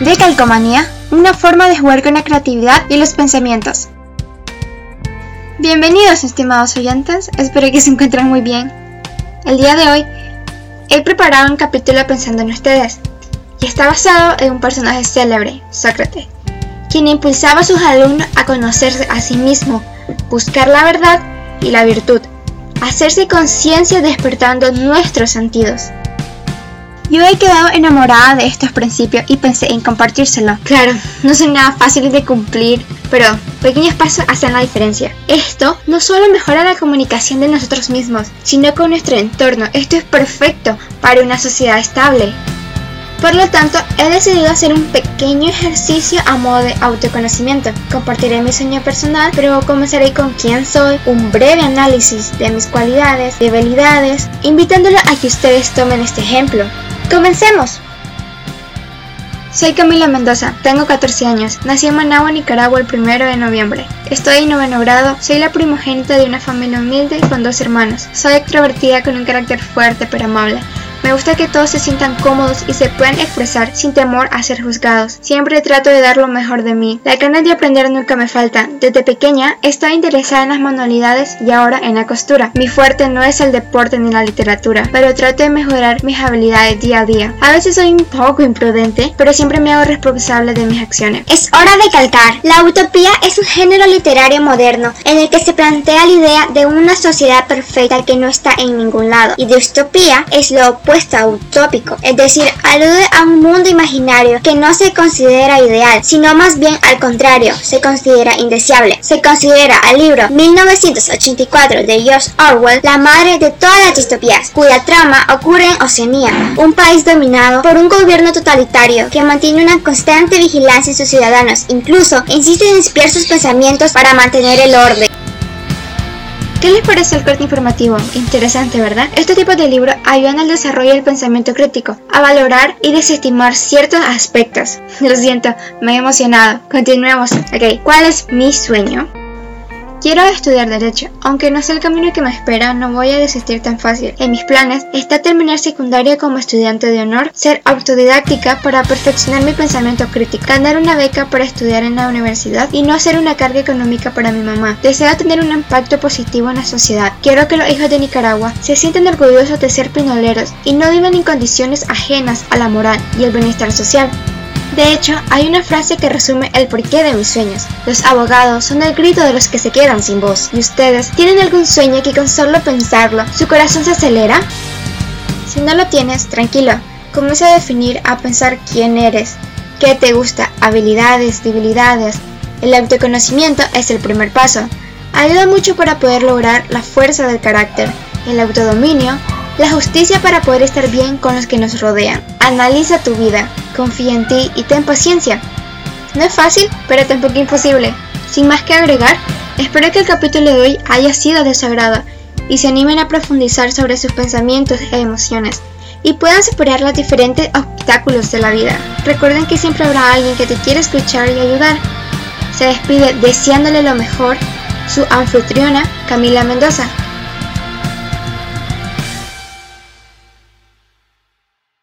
de calcomanía, una forma de jugar con la creatividad y los pensamientos. Bienvenidos estimados oyentes, espero que se encuentren muy bien. El día de hoy he preparado un capítulo pensando en ustedes y está basado en un personaje célebre, Sócrates, quien impulsaba a sus alumnos a conocerse a sí mismo, buscar la verdad y la virtud, hacerse conciencia despertando nuestros sentidos. Yo he quedado enamorada de estos principios y pensé en compartírselo. Claro, no son nada fáciles de cumplir, pero pequeños pasos hacen la diferencia. Esto no solo mejora la comunicación de nosotros mismos, sino con nuestro entorno. Esto es perfecto para una sociedad estable. Por lo tanto, he decidido hacer un pequeño ejercicio a modo de autoconocimiento. Compartiré mi sueño personal, pero comenzaré con quién soy, un breve análisis de mis cualidades, debilidades, invitándolo a que ustedes tomen este ejemplo. ¡Comencemos! Soy Camila Mendoza, tengo 14 años, nací en Managua, Nicaragua el 1 de noviembre. Estoy en noveno grado, soy la primogénita de una familia humilde con dos hermanos. Soy extrovertida con un carácter fuerte pero amable. Me gusta que todos se sientan cómodos y se puedan expresar sin temor a ser juzgados. Siempre trato de dar lo mejor de mí. La ganas de aprender nunca me falta. Desde pequeña estaba interesada en las manualidades y ahora en la costura. Mi fuerte no es el deporte ni la literatura, pero trato de mejorar mis habilidades día a día. A veces soy un poco imprudente, pero siempre me hago responsable de mis acciones. Es hora de calcar. La utopía es un género literario moderno en el que se plantea la idea de una sociedad perfecta que no está en ningún lado. Y distopía es lo opuesto utópico, es decir, alude a un mundo imaginario que no se considera ideal, sino más bien al contrario, se considera indeseable. Se considera al libro 1984 de George Orwell la madre de todas las distopías, cuya trama ocurre en Oceanía, un país dominado por un gobierno totalitario que mantiene una constante vigilancia en sus ciudadanos, incluso insiste en espiar sus pensamientos para mantener el orden. ¿Qué les parece el corte informativo? Interesante, ¿verdad? Este tipo de libros ayudan al desarrollo del pensamiento crítico, a valorar y desestimar ciertos aspectos. Lo siento, me he emocionado. Continuemos. Ok, ¿cuál es mi sueño? Quiero estudiar Derecho, aunque no sé el camino que me espera, no voy a desistir tan fácil. En mis planes está terminar secundaria como estudiante de honor, ser autodidáctica para perfeccionar mi pensamiento crítico, ganar una beca para estudiar en la universidad y no ser una carga económica para mi mamá. Deseo tener un impacto positivo en la sociedad. Quiero que los hijos de Nicaragua se sientan orgullosos de ser pinoleros y no vivan en condiciones ajenas a la moral y el bienestar social. De hecho, hay una frase que resume el porqué de mis sueños. Los abogados son el grito de los que se quedan sin voz. ¿Y ustedes tienen algún sueño que con solo pensarlo su corazón se acelera? Si no lo tienes, tranquilo. Comienza a definir, a pensar quién eres, qué te gusta, habilidades, debilidades. El autoconocimiento es el primer paso. Ayuda mucho para poder lograr la fuerza del carácter. El autodominio la justicia para poder estar bien con los que nos rodean. Analiza tu vida, confía en ti y ten paciencia. No es fácil, pero tampoco imposible. Sin más que agregar, espero que el capítulo de hoy haya sido de y se animen a profundizar sobre sus pensamientos e emociones y puedan superar los diferentes obstáculos de la vida. Recuerden que siempre habrá alguien que te quiere escuchar y ayudar. Se despide deseándole lo mejor su anfitriona Camila Mendoza.